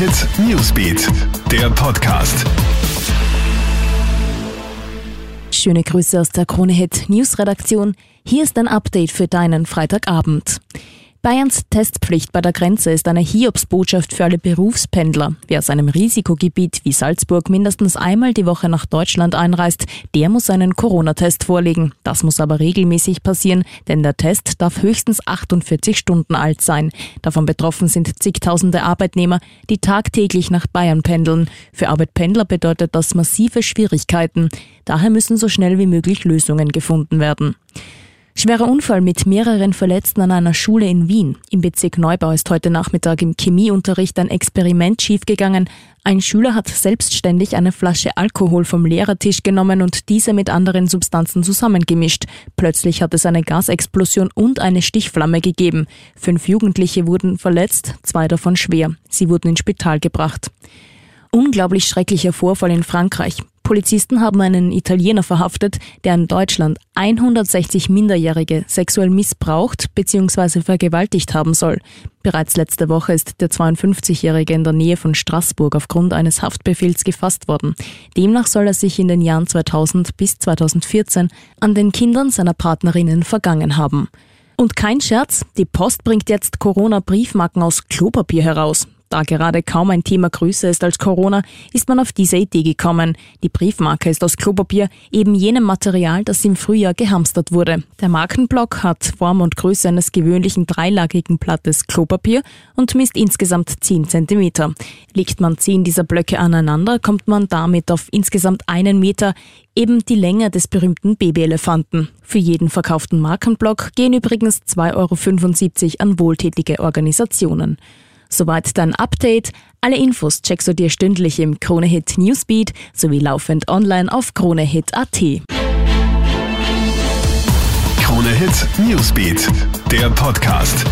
Hit Newsbeat, der Podcast. Schöne Grüße aus der Krone Hit News Redaktion. Hier ist ein Update für deinen Freitagabend. Bayerns Testpflicht bei der Grenze ist eine Hiobsbotschaft für alle Berufspendler. Wer aus einem Risikogebiet wie Salzburg mindestens einmal die Woche nach Deutschland einreist, der muss einen Corona-Test vorlegen. Das muss aber regelmäßig passieren, denn der Test darf höchstens 48 Stunden alt sein. Davon betroffen sind zigtausende Arbeitnehmer, die tagtäglich nach Bayern pendeln. Für Arbeitpendler bedeutet das massive Schwierigkeiten. Daher müssen so schnell wie möglich Lösungen gefunden werden. Schwerer Unfall mit mehreren Verletzten an einer Schule in Wien. Im Bezirk Neubau ist heute Nachmittag im Chemieunterricht ein Experiment schiefgegangen. Ein Schüler hat selbstständig eine Flasche Alkohol vom Lehrertisch genommen und diese mit anderen Substanzen zusammengemischt. Plötzlich hat es eine Gasexplosion und eine Stichflamme gegeben. Fünf Jugendliche wurden verletzt, zwei davon schwer. Sie wurden ins Spital gebracht. Unglaublich schrecklicher Vorfall in Frankreich. Polizisten haben einen Italiener verhaftet, der in Deutschland 160 Minderjährige sexuell missbraucht bzw. vergewaltigt haben soll. Bereits letzte Woche ist der 52-Jährige in der Nähe von Straßburg aufgrund eines Haftbefehls gefasst worden. Demnach soll er sich in den Jahren 2000 bis 2014 an den Kindern seiner Partnerinnen vergangen haben. Und kein Scherz, die Post bringt jetzt Corona-Briefmarken aus Klopapier heraus. Da gerade kaum ein Thema größer ist als Corona, ist man auf diese Idee gekommen. Die Briefmarke ist aus Klopapier, eben jenem Material, das im Frühjahr gehamstert wurde. Der Markenblock hat Form und Größe eines gewöhnlichen dreilagigen Blattes Klopapier und misst insgesamt 10 cm. Legt man 10 dieser Blöcke aneinander, kommt man damit auf insgesamt einen Meter, eben die Länge des berühmten Babyelefanten. Für jeden verkauften Markenblock gehen übrigens 2,75 Euro an wohltätige Organisationen. Soweit dein Update. Alle Infos checkst du dir stündlich im Kronehit Newsbeat sowie laufend online auf kronehit.at. Kronehit Newsbeat, der Podcast.